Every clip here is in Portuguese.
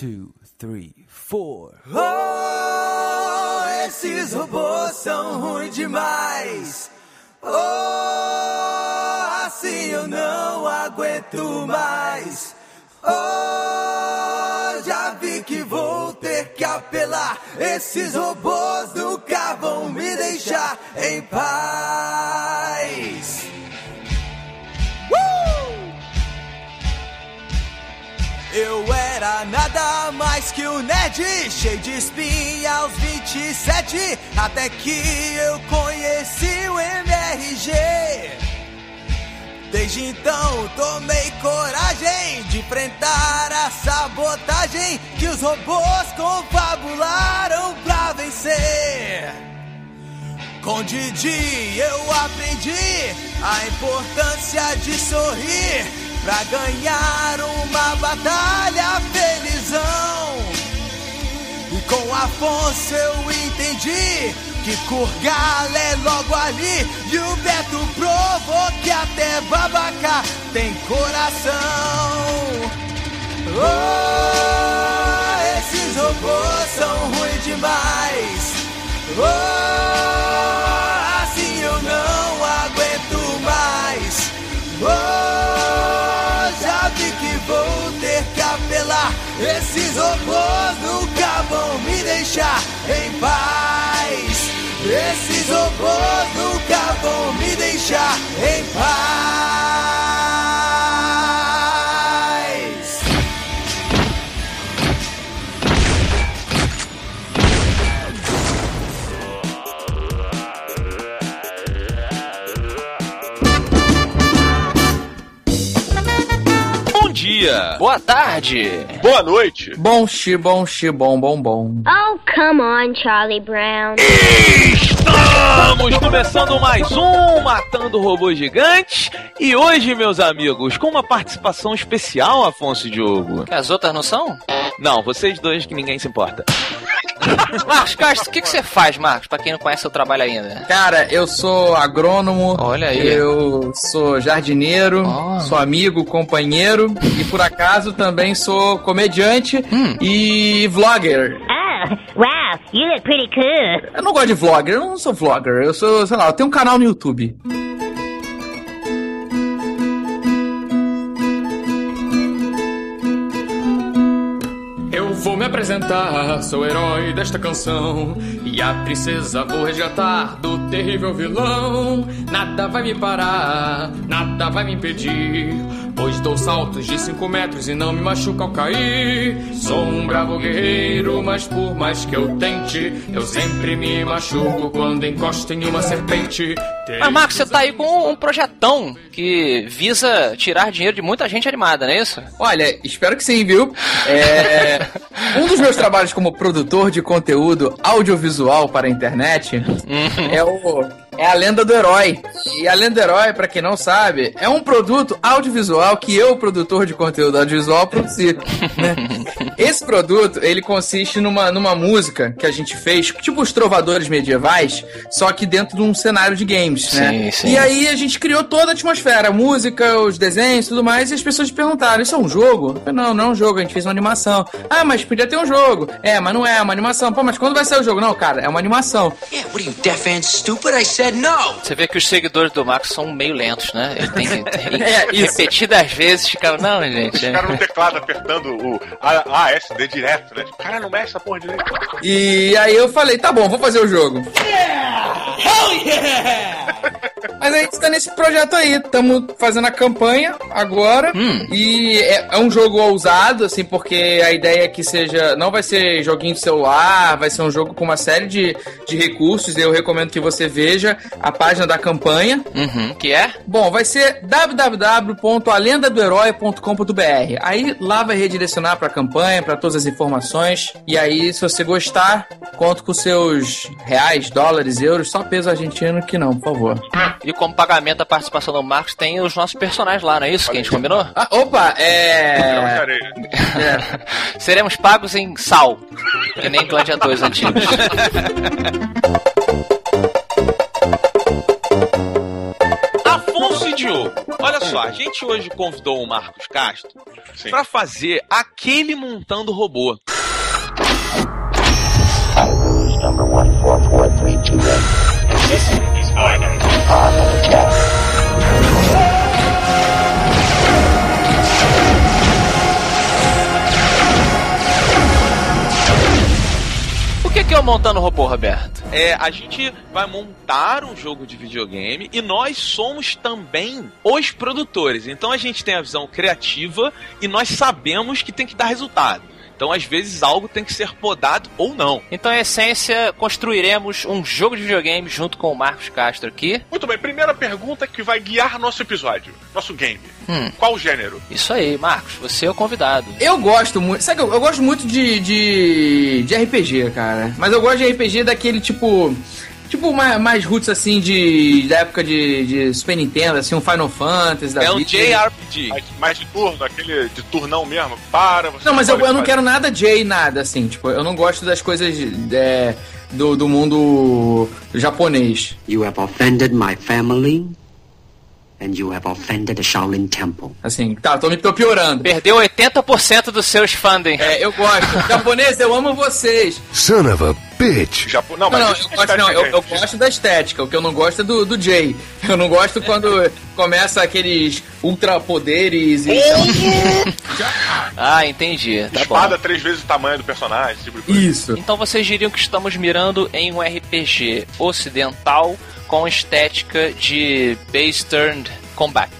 two, three, four. Oh, esses robôs são ruins demais. Oh, assim eu não aguento mais. Oh, já vi que vou ter que apelar. Esses robôs nunca vão me deixar em paz. Eu era nada mais que um nerd, cheio de espinha aos 27, até que eu conheci o MRG. Desde então tomei coragem de enfrentar a sabotagem que os robôs confabularam pra vencer. Com Didi eu aprendi a importância de sorrir pra ganhar uma batalha felizão. E com Afonso eu entendi que Kurgal é logo ali e o Beto provou que até babaca tem coração. Oh, esses robôs são ruins demais. Oh, Esses robôs nunca vão me deixar em paz. Esses robôs nunca vão me deixar em paz. Dia, Boa tarde. boa noite. Bom xi, bom xi, bom, bom, bom. Oh, come on, Charlie Brown. Estamos começando mais um Matando Robôs Gigantes e hoje, meus amigos, com uma participação especial, Afonso e Diogo. As outras não são? Não, vocês dois que ninguém se importa. Marcos Castro, o que, que você faz, Marcos, pra quem não conhece seu trabalho ainda? Cara, eu sou agrônomo. Olha aí. Eu sou jardineiro, Oh. sou amigo, companheiro e por acaso também sou comediante Hum. e vlogger. Oh, wow, you look pretty cool. Eu não gosto de vlogger, eu não sou vlogger, eu sou, sei lá, eu tenho um canal no YouTube. Apresentar, sou o herói desta canção. E a princesa vou resgatar do terrível vilão. Nada vai me parar, nada vai me impedir. Pois dou saltos de 5 metros e não me machuco ao cair. Sou um bravo guerreiro, mas por mais que eu tente, eu sempre me machuco quando encosto em uma serpente. Mas, Marcos, você tá aí com um projetão que visa tirar dinheiro de muita gente animada, não é isso? Olha, espero que sim, viu? É, um dos meus trabalhos como produtor de conteúdo audiovisual para a internet é o é a lenda do herói. E a lenda do herói, pra quem não sabe, é um produto audiovisual que eu, produtor de conteúdo audiovisual, produzi. né? Esse produto, ele consiste numa, numa música que a gente fez, tipo os trovadores medievais, só que dentro de um cenário de games, né? Sim, sim. E aí a gente criou toda a atmosfera, a música, os desenhos, tudo mais, e as pessoas perguntaram: Isso é um jogo? Falei, não, não é um jogo, a gente fez uma animação. Ah, mas podia ter um jogo. É, mas não é, é uma animação. Pô, mas quando vai sair o jogo? Não, cara, é uma animação. Yeah, what are you, deaf and stupid? I said no. Você vê que os seguidores do Marcos são meio lentos, né? Ele tem que tem É, repetidas vezes ficar. Não, gente. é- O cara no teclado apertando o ASD direto, né? Cara, não mexe essa porra direito. E aí eu falei: Tá bom, vou fazer o jogo. Mas a gente tá nesse projeto aí, estamos fazendo a campanha agora. Hum. E é, é um jogo ousado, assim, porque a ideia é que seja. Não vai ser joguinho de celular, vai ser um jogo com uma série de, de recursos. Eu recomendo que você veja a página da campanha. Uhum, que é? Bom, vai ser www.alendadoherói.com.br. Aí lá vai redirecionar para a campanha, para todas as informações. E aí, se você gostar, conto com seus reais, dólares, euros, só peso argentino que não, por favor. E como pagamento da participação do Marcos, tem os nossos personagens lá, não é isso que a gente combinou? Ah, opa, é. é. Seremos pagos em sal, que nem gladiadores antigos. Afonso e Diogo, Olha só, a gente hoje convidou o Marcos Castro pra fazer aquele montando robô. O que, que é o montando robô, Roberto? É, a gente vai montar um jogo de videogame e nós somos também os produtores. Então a gente tem a visão criativa e nós sabemos que tem que dar resultado. Então, às vezes, algo tem que ser podado ou não. Então, em essência, construiremos um jogo de videogame junto com o Marcos Castro aqui. Muito bem, primeira pergunta que vai guiar nosso episódio, nosso game. Hum. Qual o gênero? Isso aí, Marcos, você é o convidado. Eu gosto muito. Sabe que eu, eu gosto muito de, de, de RPG, cara. Mas eu gosto de RPG daquele tipo. Tipo, mais, mais roots assim de. da época de, de Super Nintendo, assim, um Final Fantasy da É um vida. JRPG. Mais, mais de turno, aquele de turnão mesmo. Para, você Não, mas eu, eu não quero nada J, nada, assim. Tipo, eu não gosto das coisas é, do, do mundo japonês. You have offended my family, and you have offended the Shaolin Temple. Assim, tá, tô, me- tô piorando. Perdeu 80% dos seus funding. É, eu gosto. Japonês, eu amo vocês. Son of a bitch. Japo... Não, mas não, eu é gosto, não, eu, eu gosto da estética. O que eu não gosto é do, do Jay. Eu não gosto quando começa aqueles ultrapoderes e. Ah, entendi. Tá Espada bom. três vezes o tamanho do personagem, tipo de coisa. Isso. Então vocês diriam que estamos mirando em um RPG ocidental com estética de base turned combat.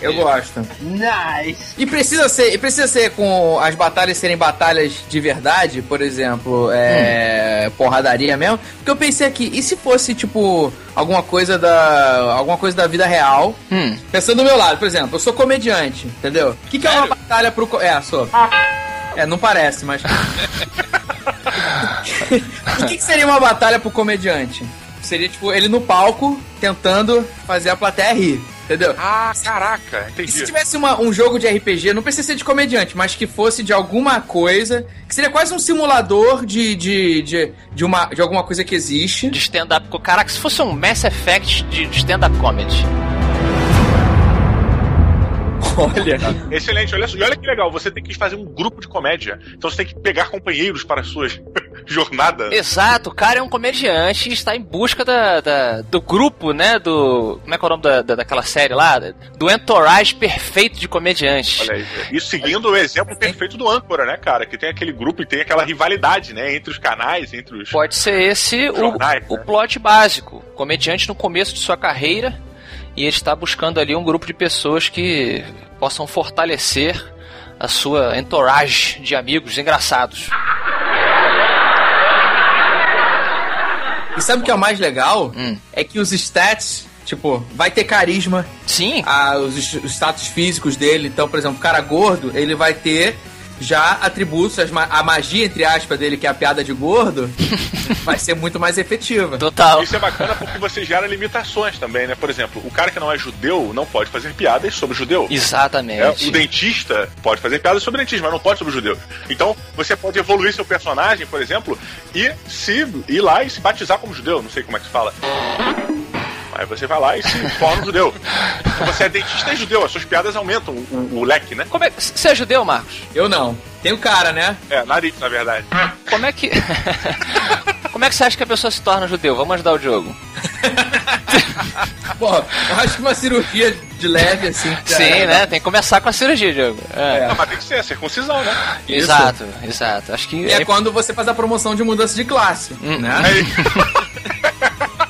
Eu gosto. Nice. E precisa ser, e precisa ser com as batalhas serem batalhas de verdade, por exemplo, é, porradaria mesmo. Porque eu pensei aqui, e se fosse tipo alguma coisa da alguma coisa da vida real? Hum. Pensando do meu lado, por exemplo, eu sou comediante, entendeu? O que, que é uma batalha pro é, sou. É, não parece, mas O que, que seria uma batalha pro comediante? Seria tipo ele no palco tentando fazer a plateia rir. Entendeu? Ah, caraca, E entendi. se tivesse uma- um jogo de RPG, não precisa ser de comediante, mas que fosse de alguma coisa, que seria quase um simulador de, de, de, de, uma, de alguma coisa que existe. De stand-up. Caraca, se fosse um Mass Effect de de stand-up comedy. Olha. Excelente, olha só. E olha que legal, você tem que fazer um grupo de comédia. Então você tem que pegar companheiros para as suas jornadas. Exato, o cara é um comediante e está em busca da, da- do grupo, né? Do. Como é que é o nome da, da- daquela série lá? Do entourage perfeito de comediantes. Olha aí. Isso seguindo o exemplo perfeito do âncora, né, cara? Que tem aquele grupo e tem aquela rivalidade, né? Entre os canais, entre os. Pode ser esse o, Jornais, o né? plot básico. Comediante no começo de sua carreira e ele está buscando ali um grupo de pessoas que possam fortalecer a sua entourage de amigos engraçados. E sabe o que é o mais legal? Hum. É que os stats, tipo, vai ter carisma, Sim, ah, os, os status físicos dele. Então, por exemplo, o cara gordo, ele vai ter já atributos, a magia, entre aspas, dele, que é a piada de gordo, vai ser muito mais efetiva. total. Isso é bacana porque você gera limitações também, né? Por exemplo, o cara que não é judeu não pode fazer piadas sobre judeu. É, Exatamente. o dentista pode fazer piadas sobre dentista, mas não pode sobre judeu. Então, você pode evoluir seu personagem, por exemplo, e se ir lá e se batizar como judeu. Não sei como é que se fala. Aí você vai lá e se torna um judeu. Se você é dentista e judeu, as suas piadas aumentam o, o- o leque, né? Como é, você é judeu, Marcos? Eu não. Tem o cara, né? É, nariz, na verdade. Como é que. Como é que você acha que a pessoa se torna judeu? Vamos ajudar o jogo. Pô, eu acho que uma cirurgia de leve, assim. Sim, né? Tem que começar com a cirurgia, Diogo. É. Não, mas tem que ser a circuncisão, né? Exato, exato. Acho que. E é quando você faz a promoção de mudança de classe, né? Aí, Então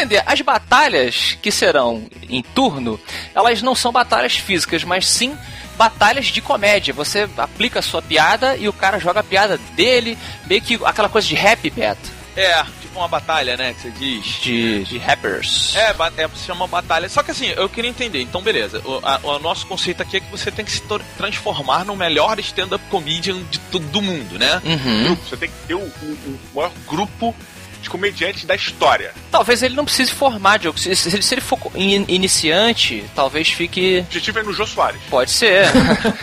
entender, as batalhas que serão em turno, elas não são batalhas físicas, mas sim batalhas de comédia. Você aplica a sua piada e o cara joga a piada dele, meio que aquela coisa de rap bet. É, tipo uma batalha, né? Que você diz. De, de rappers. É, é, se chama batalha. Só que assim, eu queria entender. Então, beleza. O, a- o nosso conceito aqui é que você tem que se transformar no melhor stand-up comedian de, do mundo, né? Uhum. você tem que ter o, o- o maior grupo de comediantes da história. Talvez ele não precise formar, Diogo. Se, se ele- se ele for in- iniciante, talvez fique. O objetivo é no Jô Soares. Pode ser.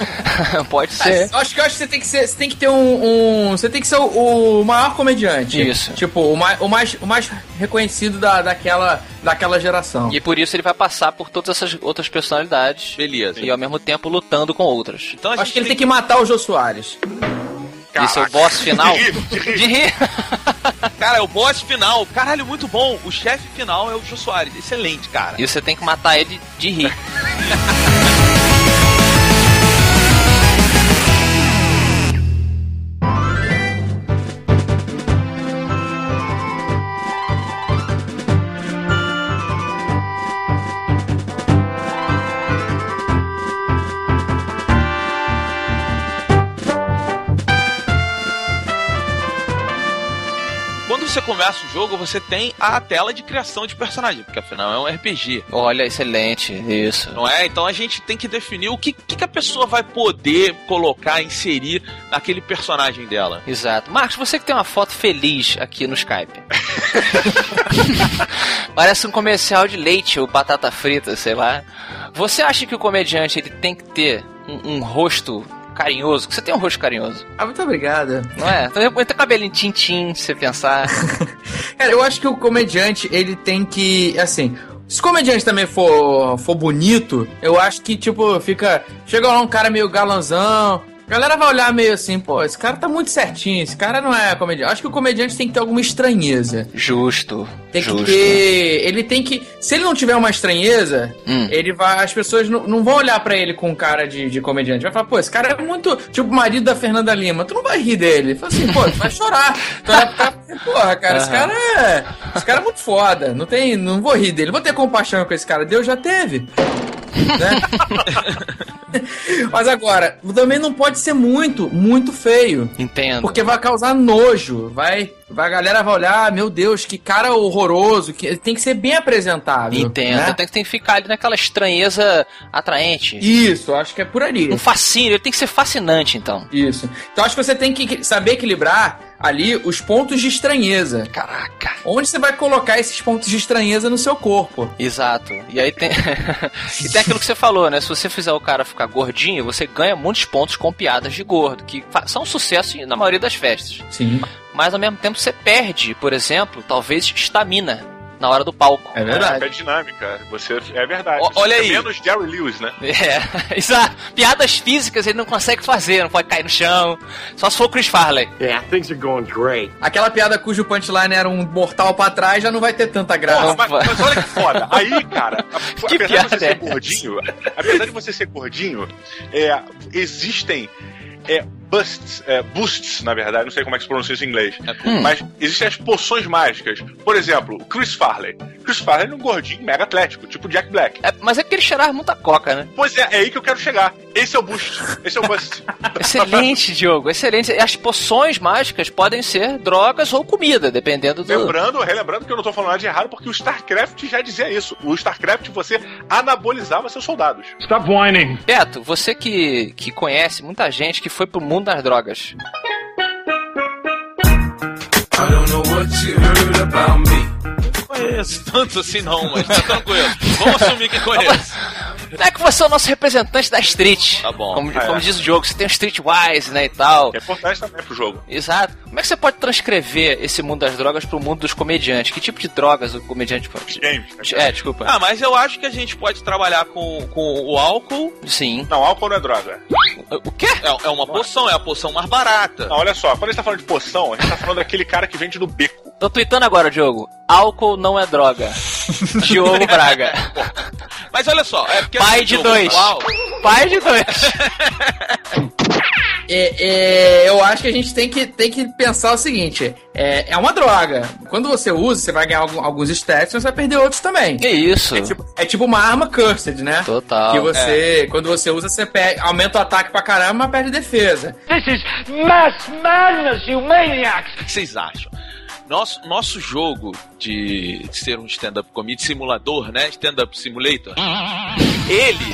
Pode ser. Eu acho que eu acho que você tem que ser, você tem que ter um, um- você tem que ser o, o maior comediante. Isso. Tipo, o mais, o mais, o mais reconhecido da, daquela, daquela geração. E por isso ele vai passar por todas essas outras personalidades. Beleza. E ao mesmo tempo lutando com outras. Então acho que ele tem que matar o Jô Soares. Esse é o boss final. De rir, de rir. De rir. Cara, é o boss final. Caralho, muito bom. O chefe final é o Jô Soares. Excelente, cara. E você tem que matar ele de rir. começa o jogo, você tem a tela de criação de personagem, porque afinal é um RPG. Olha, excelente. Isso. Não é? Então a gente tem que definir o que, que a pessoa vai poder colocar, inserir naquele personagem dela. Exato. Marcos, você que tem uma foto feliz aqui no Skype. Parece um comercial de leite ou batata frita, sei lá. Você acha que o comediante ele tem que ter um, um rosto carinhoso? Que você tem um rosto carinhoso, Ah, muito obrigado. não é? Então, Tem cabelinho tintim, se você pensar. Cara, eu acho que o comediante, ele tem que, assim, se o comediante também for, for bonito, eu acho que, tipo, fica. Chega lá um cara meio galanzão. A galera vai olhar meio assim, pô, esse cara tá muito certinho, esse cara não é comediante. Acho que o comediante tem que ter alguma estranheza. Justo. Tem justo. que ter. Ele tem que. Se ele não tiver uma estranheza, Hum. ele vai. As pessoas não, não vão olhar pra ele com cara de, de comediante. Vai falar, pô, esse cara é muito. Tipo o marido da Fernanda Lima. Tu não vai rir dele. Fala assim, pô, tu vai chorar. Tu vai ficar. Porra, cara, esse Aham. cara é. Esse cara é muito foda. Não tem. Não vou rir dele. Vou ter compaixão com esse cara. Deus já teve. Né? Mas agora, também não pode ser muito, muito feio. Entendo. Porque vai causar nojo. Vai, a galera vai olhar, meu Deus, que cara horroroso. Que, tem que ser bem apresentável. Entendo. né? Tem, que- tem que ficar ali naquela estranheza atraente. Isso, acho que é por ali. Um fascínio, ele tem que ser fascinante, então. Isso. Então acho que você tem que saber equilibrar ali os pontos de estranheza. Caraca. Onde você vai colocar esses pontos de estranheza no seu corpo? Exato. E aí tem. e tem aquilo que você falou, né? Se você fizer o cara ficar gordinho, você ganha muitos pontos com piadas de gordo, que são um sucesso na maioria das festas. Sim. Mas ao mesmo tempo você perde, por exemplo, talvez estamina na hora do palco. É É verdade. dinâmica. Você, é verdade. Você olha fica aí. menos Jerry Lewis, né? É, exato. Piadas físicas ele não consegue fazer, não pode cair no chão. Só se for o Chris Farley. Yeah, things are going great. Aquela piada cujo punchline era um mortal pra trás já não vai ter tanta graça. Porra, mas, mas olha que foda. Aí, cara, a- Que apesar de piada você ser é gordinho, apesar de você ser gordinho, é, existem é, busts, é, boosts, na verdade, não sei como é que se pronuncia isso em inglês, Hum. mas existem as poções mágicas. Por exemplo, o Chris Farley. Chris Farley é um gordinho mega atlético, tipo Jack Black. É, mas é que ele cheirava muita coca, né? Pois é, é aí que eu quero chegar. Esse é o boost. Esse é o bust. Excelente, Diogo, excelente. As poções mágicas podem ser drogas ou comida, dependendo do. Lembrando, relembrando que eu não tô falando nada de errado, porque o StarCraft já dizia isso. O StarCraft você anabolizava seus soldados. Stop whining. Beto, você que, que conhece muita gente que foi pro mundo das drogas. I don't know what you heard about me. Conheço tanto assim não, mas tá tranquilo. Vamos assumir que conheço. É que você é o nosso representante da street. Tá bom. Como, É. como diz o jogo, você tem o Streetwise, né, e tal. É importante também pro jogo. Exato. Como é que você pode transcrever esse mundo das drogas pro mundo dos comediantes? Que tipo de drogas o comediante pode... Games. né? É, desculpa. Ah, mas eu acho que a gente pode trabalhar com, com o álcool. Sim. Não, álcool não é droga. O quê? É, é uma poção, é a poção mais barata. Não, olha só, quando a gente tá falando de poção, a gente tá falando daquele cara que vende no beco. Tô tweetando agora, Diogo. Álcool não é droga. Diogo Braga. Mas olha só, é porque Pai assim, de o dois. álcool- Pai de dois. É, é, eu acho que a gente tem que, tem que pensar o seguinte: é, é uma droga. Quando você usa, você vai ganhar algum- alguns stats, mas você vai perder outros também. Que isso? É tipo, é tipo uma arma cursed, né? Total. Que você, quando você usa, você perde, aumenta o ataque pra caramba, mas perde defesa. This is mass madness, you maniacs! O que vocês acham? Nosso, nosso jogo de, ser um stand-up comedy simulador, né? Stand-up simulator. Ele,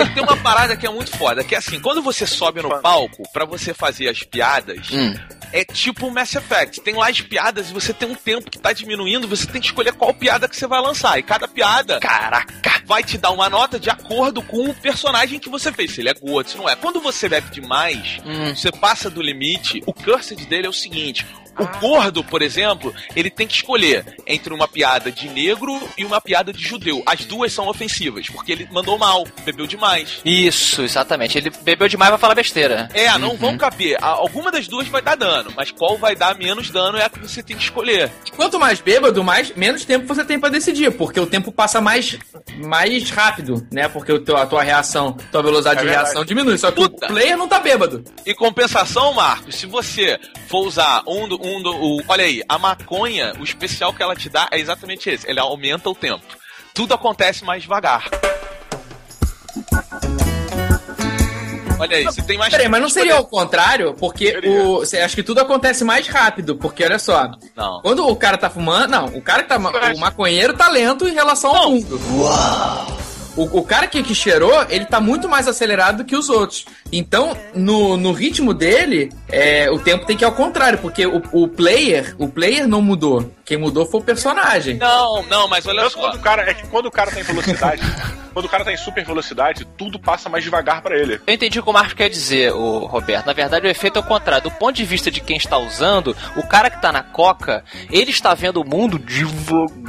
ele tem uma parada que é muito foda, que é assim, quando você sobe no palco pra você fazer as piadas, Hum. é tipo o Mass Effect. Tem lá as piadas e você tem um tempo que tá diminuindo, você tem que escolher qual piada que você vai lançar. E cada piada, caraca, vai te dar uma nota de acordo com o personagem que você fez. Se ele é gordo, se não é. Quando você bebe demais, você passa do limite, o cursed dele é o seguinte. O gordo, por exemplo, ele tem que escolher entre uma piada de negro e uma piada de judeu. As duas são ofensivas, porque ele mandou mal, bebeu demais. Isso, exatamente. Ele bebeu demais e vai falar besteira. É, não vão caber. A- Alguma das duas vai dar dano, mas qual vai dar menos dano é a que você tem que escolher. Quanto mais bêbado, mais, menos tempo você tem pra decidir, porque o tempo passa mais, mais rápido, né? Porque o teu, a tua reação, tua velocidade É de reação diminui. Só que o player não tá bêbado. Em compensação, Marcos, se você for usar um do, um o, olha aí, a maconha, o especial que ela te dá é exatamente esse, ele aumenta o tempo. Tudo acontece mais devagar. Olha aí, você tem mais Peraí, mas não seria ao escolher. contrário? Porque o. Cê, acho que tudo acontece mais rápido, porque olha só. Não. Quando o cara tá fumando. Não, o cara que tá. ma- O maconheiro tá lento em relação ao mundo. O, o cara que, que cheirou, ele tá muito mais acelerado do que os outros. Então, no, no ritmo dele, é, o tempo tem que ir ao contrário, porque o, o player, o player não mudou. Quem mudou foi o personagem. Não, não, mas olha Tanto só. quando o cara, é que quando o cara tá em velocidade, quando o cara tá em super velocidade, tudo passa mais devagar pra ele. Eu entendi o que o Marcos quer dizer, o Roberto. Na verdade, o efeito é o contrário. Do ponto de vista de quem está usando, o cara que tá na coca, ele está vendo o mundo devagar.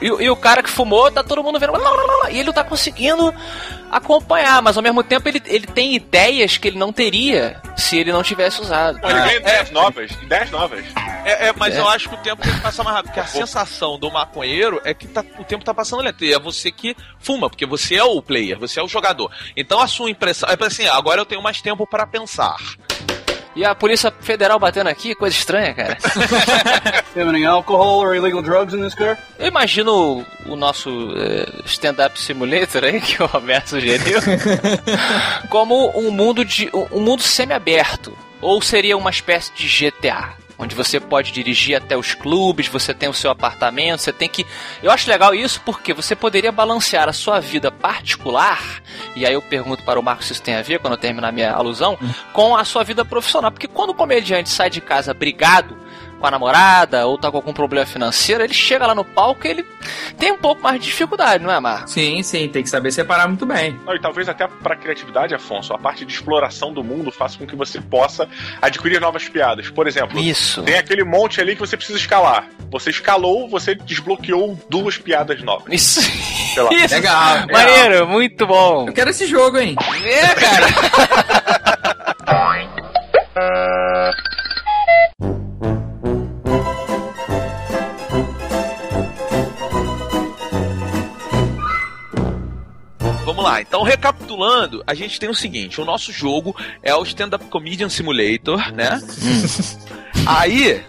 E, o- e o cara que fumou, tá todo mundo vendo. E ele não tá conseguindo acompanhar, mas ao mesmo tempo ele, ele tem ideias que ele não teria se ele não tivesse usado. Ele ganha ideias novas, ideias novas. É, é, mas É. eu acho que o tempo tem que passar mais rápido, porque a sensação do maconheiro é que tá- o tempo tá passando lento. E é você que fuma, porque você é o player, você é o jogador. Então a sua impressão é assim, agora eu tenho mais tempo para pensar. E a Polícia Federal batendo aqui, coisa estranha, cara. Eu imagino o nosso eh, stand-up simulator aí, que o Roberto sugeriu, como um mundo de um mundo semi-aberto. Ou seria uma espécie de GTA. Onde você pode dirigir até os clubes, você tem o seu apartamento, você tem que. Eu acho legal isso porque você poderia balancear a sua vida particular, e aí eu pergunto para o Marcos se isso tem a ver, quando eu terminar minha alusão, com a sua vida profissional. Porque quando o comediante sai de casa brigado com a namorada ou tá com algum problema financeiro, ele chega lá no palco e ele tem um pouco mais de dificuldade, não é, Marcos? Sim, sim, tem que saber separar muito bem. Não, e talvez até pra criatividade, Afonso, a parte de exploração do mundo faça com que você possa adquirir novas piadas. Por exemplo, Isso. tem aquele monte ali que você precisa escalar. Você escalou, você desbloqueou duas piadas novas. Isso. Sei lá. Isso. Legal, legal. Maneiro, muito bom. Eu quero esse jogo, hein? É, cara. lá, então recapitulando, a gente tem o seguinte: o nosso jogo é o Stand Up Comedian Simulator, né? Aí,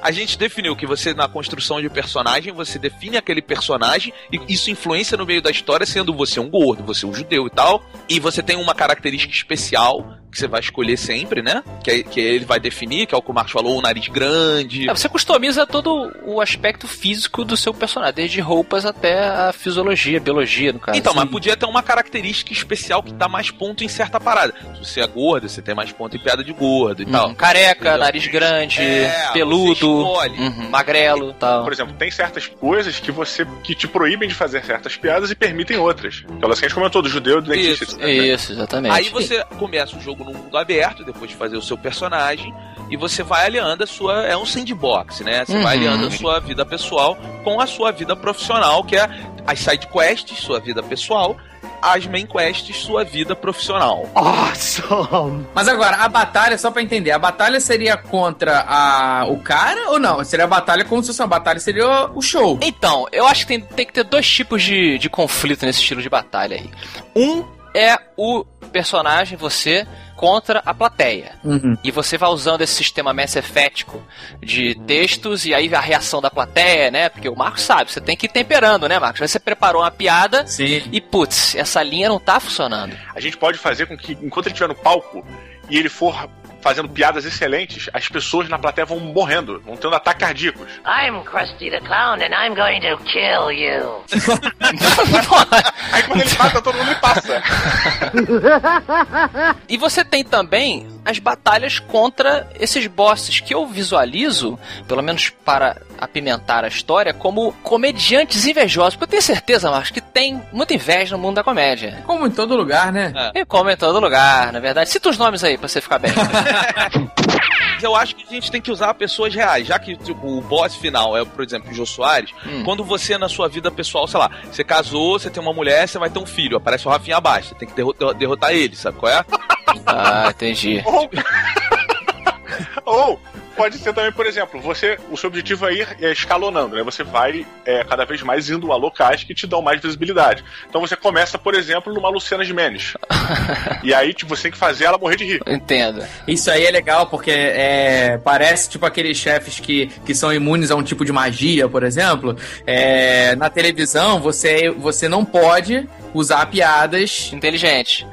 a gente definiu que você, na construção de personagem, você define aquele personagem e isso influencia no meio da história, sendo você um gordo, você um judeu e tal. E você tem uma característica especial que você vai escolher sempre, né? Que, que ele vai definir, que é o que o Marcos falou, o nariz grande. É, você customiza todo o aspecto físico do seu personagem, desde roupas até a fisiologia, biologia, no caso. Então, mas podia ter uma característica especial que dá mais ponto em certa parada. Se você é gordo, você tem mais ponto em piada de gordo e tal. Hum, careca, Entendeu? nariz grande, É, peludo, escolhe. uhum, magrelo tal. Por exemplo, tem certas coisas que você que te proíbem de fazer certas piadas e permitem outras. Aquelas que a gente comentou, do judeu e do dentista. Isso, etc. Isso, exatamente. Aí você começa o jogo no mundo aberto, depois de fazer o seu personagem, e você vai aliando a sua. É um sandbox, né? Você vai Uhum. aliando a sua vida pessoal com a sua vida profissional, que é as side quests, sua vida pessoal, as main quests, sua vida profissional. Awesome! Mas agora, a batalha, só pra entender, a batalha seria contra a, o cara ou não? Seria a batalha como se fosse uma batalha, seria o show. Então, eu acho que tem, tem que ter dois tipos de, de conflito nesse estilo de batalha aí. Um é o personagem, você, contra a plateia. Uhum. E você vai usando esse sistema Mass Effectico de textos e aí a reação da plateia, né? Porque o Marcos sabe, você tem que ir temperando, né, Marcos? Aí Você preparou uma piada Sim. e, putz, essa linha não tá funcionando. A gente pode fazer com que, enquanto ele estiver no palco e ele for fazendo piadas excelentes, as pessoas na plateia vão morrendo, vão tendo ataques cardíacos. I'm Krusty the Clown and I'm going to kill you. Aí quando ele mata, todo mundo passa. E você tem também as batalhas contra esses bosses que eu visualizo, pelo menos para apimentar a história, como comediantes invejosos. Porque eu tenho certeza, Marcos, que tem muita inveja no mundo da comédia. Como em todo lugar, né? E como em todo lugar, na verdade. Cita os nomes aí pra você ficar bem. Mas eu acho que a gente tem que usar pessoas reais, já que tipo, o boss final é, por exemplo, o Jô Soares. Hum. Quando você, na sua vida pessoal, sei lá, você casou, você tem uma mulher, você vai ter um filho, aparece o Rafinha abaixo, você tem que derrotar, derrotar ele, sabe qual é? ah, entendi. Ou, ou pode ser também, por exemplo, você, o seu objetivo é ir é, escalonando, né? Você vai é, cada vez mais indo a locais que te dão mais visibilidade. Então você começa, por exemplo, numa Luciana Gimenez. e aí tipo, você tem que fazer ela morrer de rir. Entendo. Isso aí é legal porque é, parece tipo aqueles chefes que, que são imunes a um tipo de magia, por exemplo. É, na televisão, você, você não pode usar piadas inteligentes.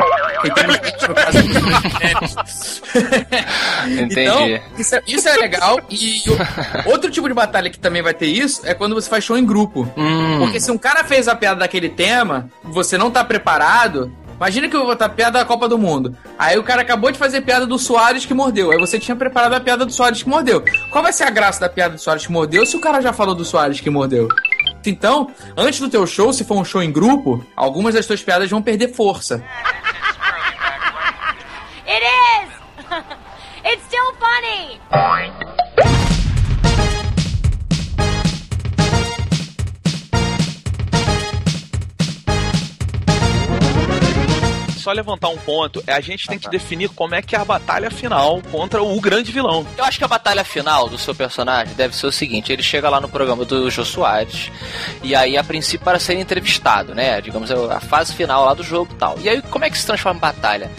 Inteligentes, no caso Entendi. Então, isso é, isso é legal. E o- outro tipo de batalha que também vai ter isso é quando você faz show em grupo. Hum. Porque se um cara fez a piada daquele tema, você não tá preparado. Imagina que eu vou botar piada da Copa do Mundo. Aí o cara acabou de fazer piada do Soares que mordeu. Aí você tinha preparado a piada do Soares que mordeu. Qual vai ser a graça da piada do Soares que mordeu se o cara já falou do Soares que mordeu? Então, antes do teu show, se for um show em grupo, algumas das tuas piadas vão perder força. Funny! Só levantar um ponto, é a gente tem que definir como é que é a batalha final contra o grande vilão. Eu acho que a batalha final do seu personagem deve ser o seguinte: ele chega lá no programa do Jô Soares, e aí, a princípio, para ser entrevistado, né? Digamos, é a fase final lá do jogo e tal. E aí, como é que se transforma em batalha?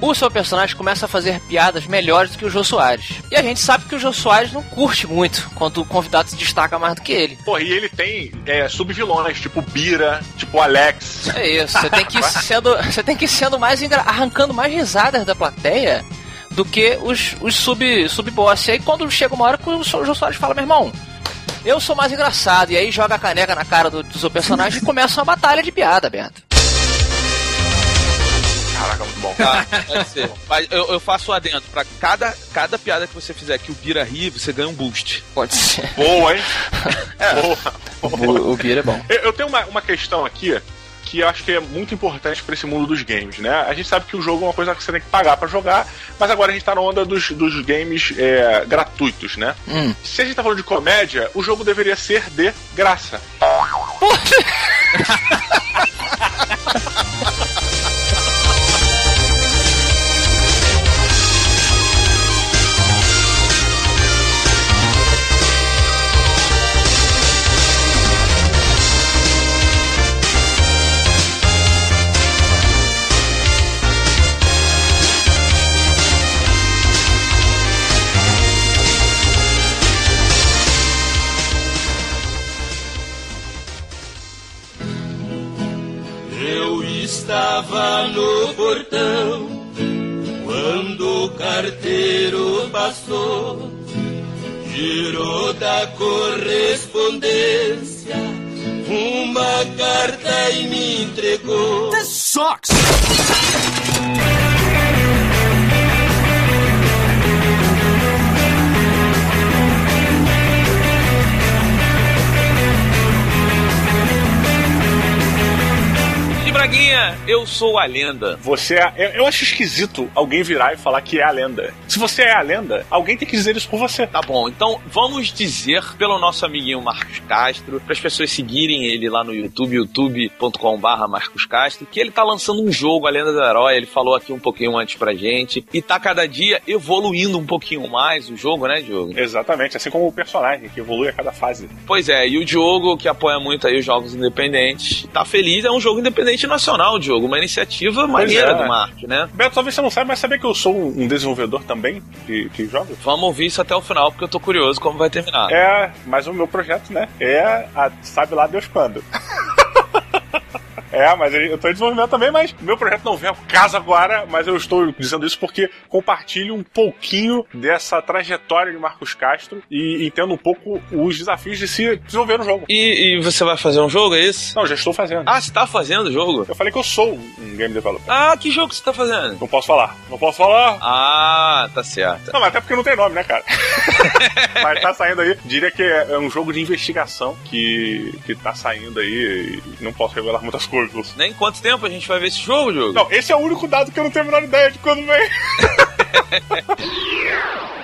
O seu personagem começa a fazer piadas melhores do que o Jô Soares. E a gente sabe que o Jô Soares não curte muito quando o convidado se destaca mais do que ele. Pô, e ele tem é, subvilões, tipo Bira, tipo Alex. É isso, você tem que ir sendo, você tem que sendo mais arrancando mais risadas da plateia do que os, os sub, sub-boss. E aí quando chega uma hora que o Jô Soares fala, meu irmão, eu sou mais engraçado. E aí joga a caneca na cara do, do seu personagem e começa uma batalha de piada, Beto. Bom. Tá, pode ser. Mas eu, eu faço um adendo. Pra cada, cada piada que você fizer que o Bira ri, você ganha um boost. Pode ser. Boa, hein? Boa. O, o Bira é bom. Eu, eu tenho uma, uma questão aqui que eu acho que é muito importante pra esse mundo dos games, né? A gente sabe que o jogo é uma coisa que você tem que pagar pra jogar, mas agora a gente tá na onda dos, dos games é, gratuitos, né? Hum. Se a gente tá falando de comédia, o jogo deveria ser de graça. Eu sou a lenda. Você é. Eu, eu acho esquisito alguém virar e falar que é a lenda. Se você é a lenda, alguém tem que dizer isso por você. Tá bom, então vamos dizer pelo nosso amiguinho Marcos Castro, para as pessoas seguirem ele lá no YouTube, youtube.com/barra Marcos Castro, que ele tá lançando um jogo, A Lenda do Herói. Ele falou aqui um pouquinho antes pra gente. E tá cada dia evoluindo um pouquinho mais o jogo, né, Diogo? Exatamente, assim como o personagem, que evolui a cada fase. Pois é, e o Diogo, que apoia muito aí os jogos independentes, tá feliz. É um jogo independente nacional, Diogo. Uma iniciativa maneira é. do Mark, né? Beto, talvez você não saiba, mas sabia que eu sou um desenvolvedor também de, de jogos? Vamos ouvir isso até o final, porque eu tô curioso como vai terminar. É, mas o meu projeto, né? É a, sabe lá Deus quando. É, mas eu tô em desenvolvimento também, mas meu projeto não vem ao caso agora, mas eu estou dizendo isso porque compartilho um pouquinho dessa trajetória de Marcos Castro e entendo um pouco os desafios de se desenvolver no jogo. E, e você vai fazer um jogo, é isso? Não, já estou fazendo. Ah, você tá fazendo o jogo? Eu falei que eu sou um game developer. Ah, que jogo você tá fazendo? Não posso falar. Não posso falar. Ah, tá certo. Não, mas até porque não tem nome, né, cara? mas tá saindo aí. Diria que é um jogo de investigação que, que tá saindo aí e não posso revelar muitas coisas. Nem quanto tempo a gente vai ver esse jogo, jogo? Não, esse é o único dado que eu não tenho a menor ideia de quando vem.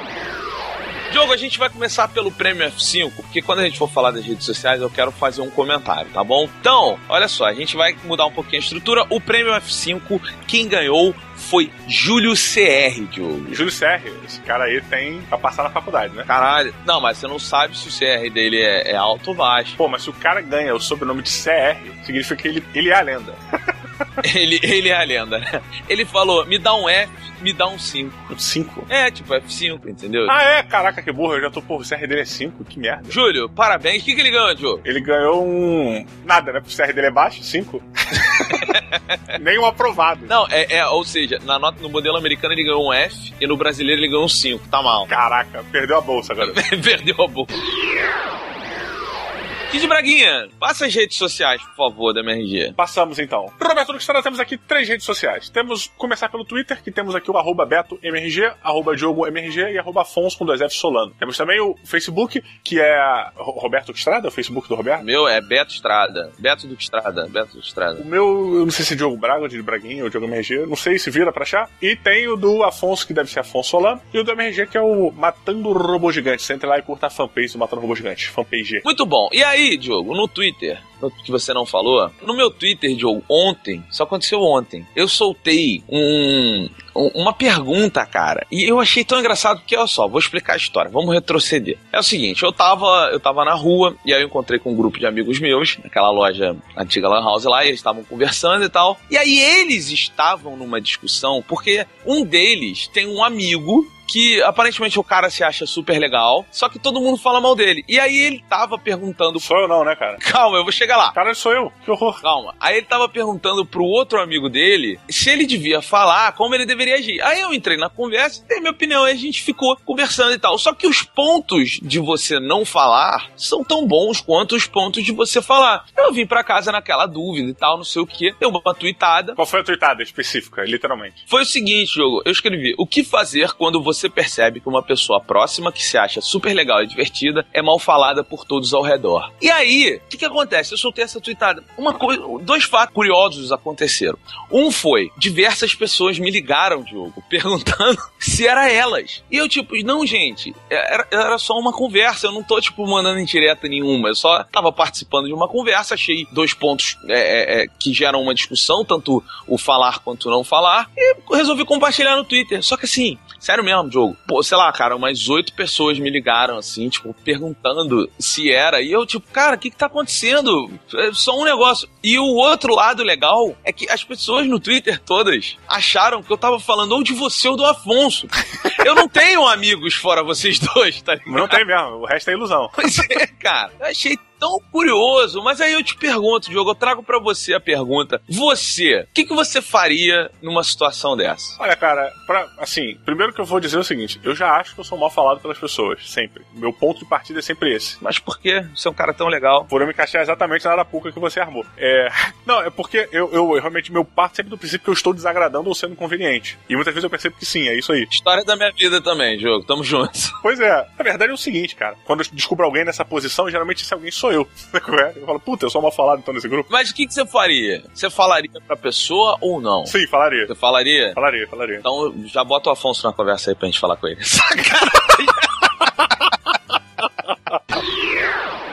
Diogo, a gente vai começar pelo prêmio F5, porque quando a gente for falar das redes sociais, eu quero fazer um comentário, tá bom? Então, olha só, a gente vai mudar um pouquinho a estrutura. O prêmio F5, quem ganhou foi Júlio CR, Diogo. Júlio CR, esse cara aí tem pra passar na faculdade, né? Caralho. Não, mas você não sabe se o CR dele é, é alto ou baixo. Pô, mas se o cara ganha o sobrenome de CR, significa que ele, ele é a lenda. ele, ele é a lenda, né? Ele falou: me dá um F, me dá um 5. 5? É, tipo F5, entendeu? Ah, é? Caraca, que burro. Eu já tô, pô, o CR dele é 5, que merda. Júlio, parabéns. O que, que ele ganhou, Diogo? Ele ganhou um. Nada, né? Pro CR dele é baixo, 5. Nem um aprovado. Não, é, é, ou seja, na nota, no modelo americano ele ganhou um F e no brasileiro ele ganhou um 5. Tá mal. Caraca, perdeu a bolsa agora. perdeu a bolsa. Kid Braguinha, passa as redes sociais, por favor, da MRG. Passamos então. Roberto Luxara, temos aqui três redes sociais. Temos, começar pelo Twitter, que temos aqui o arroba BetoMRG, arroba DiogoMRG e arroba Afonso com dois F Solano. Temos também o Facebook, que é Roberto Estrada, o Facebook do Roberto. Meu é Beto Estrada. Beto do Estrada. Beto do Estrada. O meu, eu não sei se é Diogo Braga, de Braguinha, ou Diogo MRG, não sei se vira pra achar. E tem o do Afonso, que deve ser Afonso Solano, e o do MRG, que é o Matando Robô Gigante. Você entra lá e curta a fanpage do Matando Robô Gigante, fanpage. Muito bom. E aí, Diogo, no Twitter, que você não falou, no meu Twitter, Diogo, ontem, só aconteceu ontem, eu soltei um, uma pergunta, cara, e eu achei tão engraçado porque, olha só, vou explicar a história, vamos retroceder. É o seguinte, eu tava, eu tava na rua, e aí eu encontrei com um grupo de amigos meus, naquela loja antiga Lan House lá, e eles estavam conversando e tal, e aí eles estavam numa discussão, porque um deles tem um amigo que aparentemente o cara se acha super legal, só que todo mundo fala mal dele. E aí ele tava perguntando. Sou eu não, né, cara? Calma, eu vou chegar lá. Cara, sou eu. Que horror. Calma. Aí ele tava perguntando pro outro amigo dele se ele devia falar, como ele deveria agir. Aí eu entrei na conversa, dei minha opinião, e a gente ficou conversando e tal. Só que os pontos de você não falar são tão bons quanto os pontos de você falar. Eu vim pra casa naquela dúvida e tal, não sei o que. Deu uma tweetada. Qual foi a tweetada específica, literalmente? Foi o seguinte, jogo. Eu escrevi: o que fazer quando você percebe que uma pessoa próxima que se acha super legal e divertida é mal falada por todos ao redor. E aí, o que, que acontece? Eu soltei essa tweetada. Uma coisa, dois fatos curiosos aconteceram. Um foi, diversas pessoas me ligaram, Diogo, perguntando se era elas. E eu, tipo, não, gente, era, era só uma conversa, eu não tô, tipo, mandando indireta nenhuma. Eu só tava participando de uma conversa, achei dois pontos é, é, que geram uma discussão, tanto o falar quanto o não falar, e resolvi compartilhar no Twitter. Só que assim, sério mesmo, Diogo, pô, sei lá, cara, umas oito pessoas me ligaram, assim, tipo, perguntando se era. E eu, tipo, cara, o que que tá acontecendo? É só um negócio. E o outro lado legal é que as pessoas no Twitter todas acharam que eu tava falando ou de você ou do Afonso. eu não tenho amigos fora vocês dois, tá ligado? Não tem mesmo, o resto é ilusão. Pois é, cara. Eu achei tão curioso, mas aí eu te pergunto, Diogo, eu trago para você a pergunta. Você, o que, que você faria numa situação dessa? Olha, cara, pra, assim, primeiro que eu vou dizer é o seguinte, eu já acho que eu sou mal falado pelas pessoas, sempre. Meu ponto de partida é sempre esse. Mas por quê? Você é um cara tão legal. Por eu me encaixar exatamente na arapuca que você armou. É... Não, é porque eu, eu, eu realmente, meu parto sempre do princípio que eu estou desagradando ou sendo conveniente. E muitas vezes eu percebo que sim, é isso aí. História da minha vida também, Diogo, tamo juntos. Pois é, na verdade é o seguinte, cara, quando eu descubro alguém nessa posição, geralmente esse alguém sou eu. Eu falo, puta, eu sou mal falado então nesse grupo. Mas o que, que você faria? Você falaria pra pessoa ou não? Sim, falaria. Você falaria? Falaria, falaria. Então já bota o Afonso na conversa aí pra gente falar com ele. Sacanagem!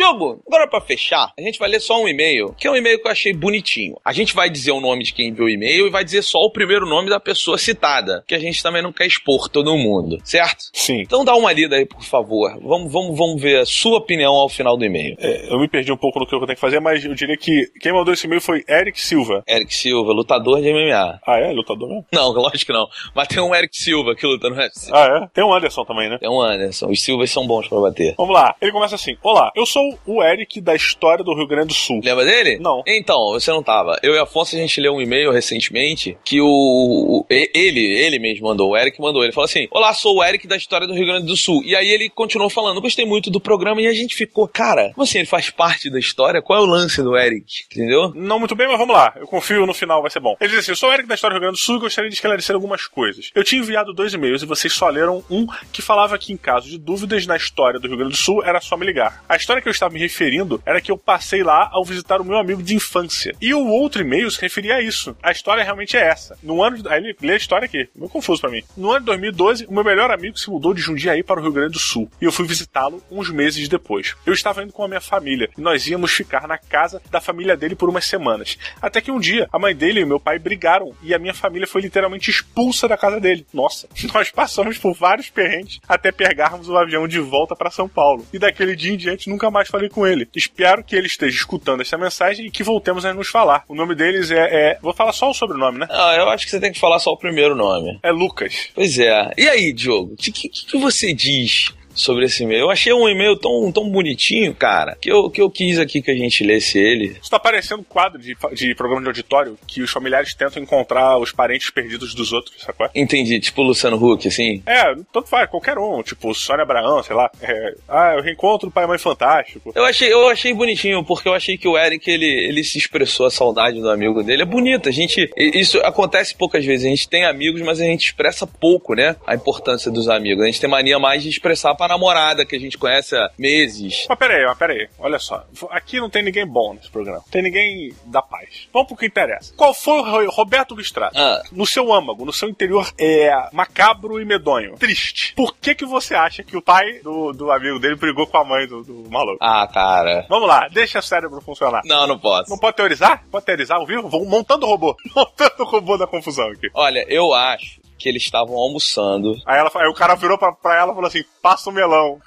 Diogo, agora pra fechar, a gente vai ler só um e-mail, que é um e-mail que eu achei bonitinho. A gente vai dizer o nome de quem enviou o e-mail e vai dizer só o primeiro nome da pessoa citada, que a gente também não quer expor todo mundo, certo? Sim. Então dá uma lida aí, por favor. Vamos, vamos, vamos ver a sua opinião ao final do e-mail. É, eu me perdi um pouco no que eu tenho que fazer, mas eu diria que quem mandou esse e-mail foi Eric Silva. Eric Silva, lutador de MMA. Ah, é? Lutador mesmo? Não, lógico que não. Mas tem um Eric Silva que luta no UFC. Ah, é? Tem um Anderson também, né? Tem um Anderson. Os Silvas são bons pra bater. Vamos lá. Ele começa assim: Olá, eu sou o Eric da história do Rio Grande do Sul. Lembra dele? Não. Então, você não tava. Eu e a Afonso, a gente leu um e-mail recentemente que o, o- ele, ele mesmo mandou, o Eric mandou. Ele falou assim: Olá, sou o Eric da história do Rio Grande do Sul. E aí ele continuou falando, gostei muito do programa e a gente ficou, cara, como assim ele faz parte da história? Qual é o lance do Eric? Entendeu? Não muito bem, mas vamos lá. Eu confio no final, vai ser bom. Ele diz assim: Eu sou o Eric da História do Rio Grande do Sul e gostaria de esclarecer algumas coisas. Eu tinha enviado dois e-mails e vocês só leram um que falava que, em caso de dúvidas na história do Rio Grande do Sul, era só me ligar. A história que eu estava me referindo era que eu passei lá ao visitar o meu amigo de infância. E o outro e-mail se referia a isso. A história realmente é essa. No ano de... Aí ele lê a história aqui. Meio confuso pra mim. No ano de 2012, o meu melhor amigo se mudou de Jundiaí para o Rio Grande do Sul. E eu fui visitá-lo uns meses depois. Eu estava indo com a minha família e nós íamos ficar na casa da família dele por umas semanas. Até que um dia, a mãe dele e o meu pai brigaram e a minha família foi literalmente expulsa da casa dele. Nossa, nós passamos por vários perrengues até pegarmos o avião de volta para São Paulo. E daquele dia em diante nunca mais falei com ele. Espero que ele esteja escutando essa mensagem e que voltemos a nos falar. O nome deles é. é- Vou falar só o sobrenome, né? Ah, eu acho que você tem que falar só o primeiro nome. É Lucas. Pois é. E aí, Diogo, o que, que, que você diz sobre esse e-mail? Eu achei um e-mail tão, tão bonitinho, cara, que eu, que eu quis aqui que a gente lesse ele. Isso tá parecendo um quadro de, de programa de auditório que os familiares tentam encontrar os parentes perdidos dos outros, sacou? Entendi, tipo Luciano Huck, assim. É, tanto faz, qualquer um. Tipo, Sônia Abraão, sei lá. É, ah, eu reencontro o Pai e Mãe Fantástico. Eu achei, eu achei bonitinho, porque eu achei que o Eric, ele, ele se expressou a saudade do amigo dele. É bonito, a gente... Isso acontece poucas vezes. A gente tem amigos, mas a gente expressa pouco, né? A importância dos amigos. A gente tem mania mais de expressar pra namorada, que a gente conhece há meses. Mas peraí, mas peraí, olha só. Aqui não tem ninguém bom nesse programa. Não tem ninguém da paz. Vamos pro que interessa. Qual foi o Ro- Roberto Lustrado? Ah. No seu âmago, no seu interior é macabro e medonho. Triste. Por que que você acha que o pai do, do amigo dele brigou com a mãe do, do maluco? Ah, cara. Vamos lá, deixa o cérebro funcionar. Não, não posso. Não pode teorizar? Pode teorizar ao vivo? Vou montando o robô. Montando o robô da confusão aqui. Olha, eu acho que eles estavam almoçando. Aí, ela, aí o cara virou pra, pra ela e falou assim: passa o melão.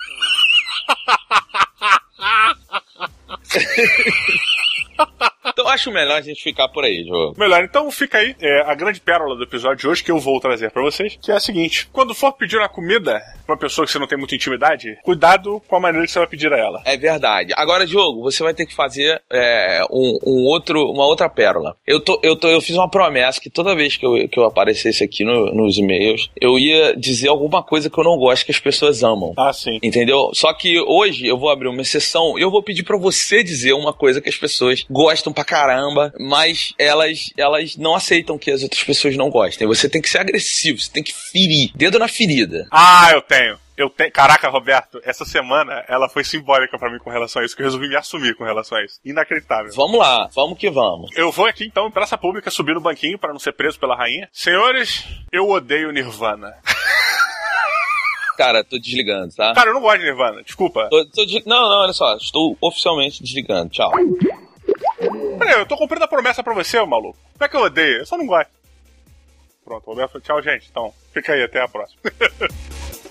Então acho melhor a gente ficar por aí, Diogo. Melhor, então fica aí é, a grande pérola do episódio de hoje que eu vou trazer pra vocês, que é a seguinte: quando for pedir uma comida pra uma pessoa que você não tem muita intimidade, cuidado com a maneira que você vai pedir a ela. É verdade. Agora, Diogo, você vai ter que fazer é, um, um outro, uma outra pérola. Eu, tô, eu, tô, eu fiz uma promessa que toda vez que eu, que eu aparecesse aqui no- nos e-mails, eu ia dizer alguma coisa que eu não gosto que as pessoas amam. Ah, sim. Entendeu? Só que hoje eu vou abrir uma exceção e eu vou pedir pra você dizer uma coisa que as pessoas gostam pra caramba, mas elas, elas não aceitam que as outras pessoas não gostem. Você tem que ser agressivo, você tem que ferir. Dedo na ferida. Ah, eu tenho. Eu tenho. Caraca, Roberto, essa semana ela foi simbólica pra mim com relação a isso, que eu resolvi me assumir com relação a isso. Inacreditável. Vamos lá, vamos que vamos. Eu vou aqui então em praça pública subir no banquinho pra não ser preso pela rainha. Senhores, eu odeio Nirvana. Cara, tô desligando, tá? Cara, eu não gosto de Nirvana, desculpa. Tô- tô de- Não, não, olha só, estou oficialmente desligando. Tchau. Eu tô cumprindo a promessa pra você, maluco. Não é que eu odeio, eu só não gosto. Pronto, Roberto, tchau, gente. Então, fica aí, até a próxima.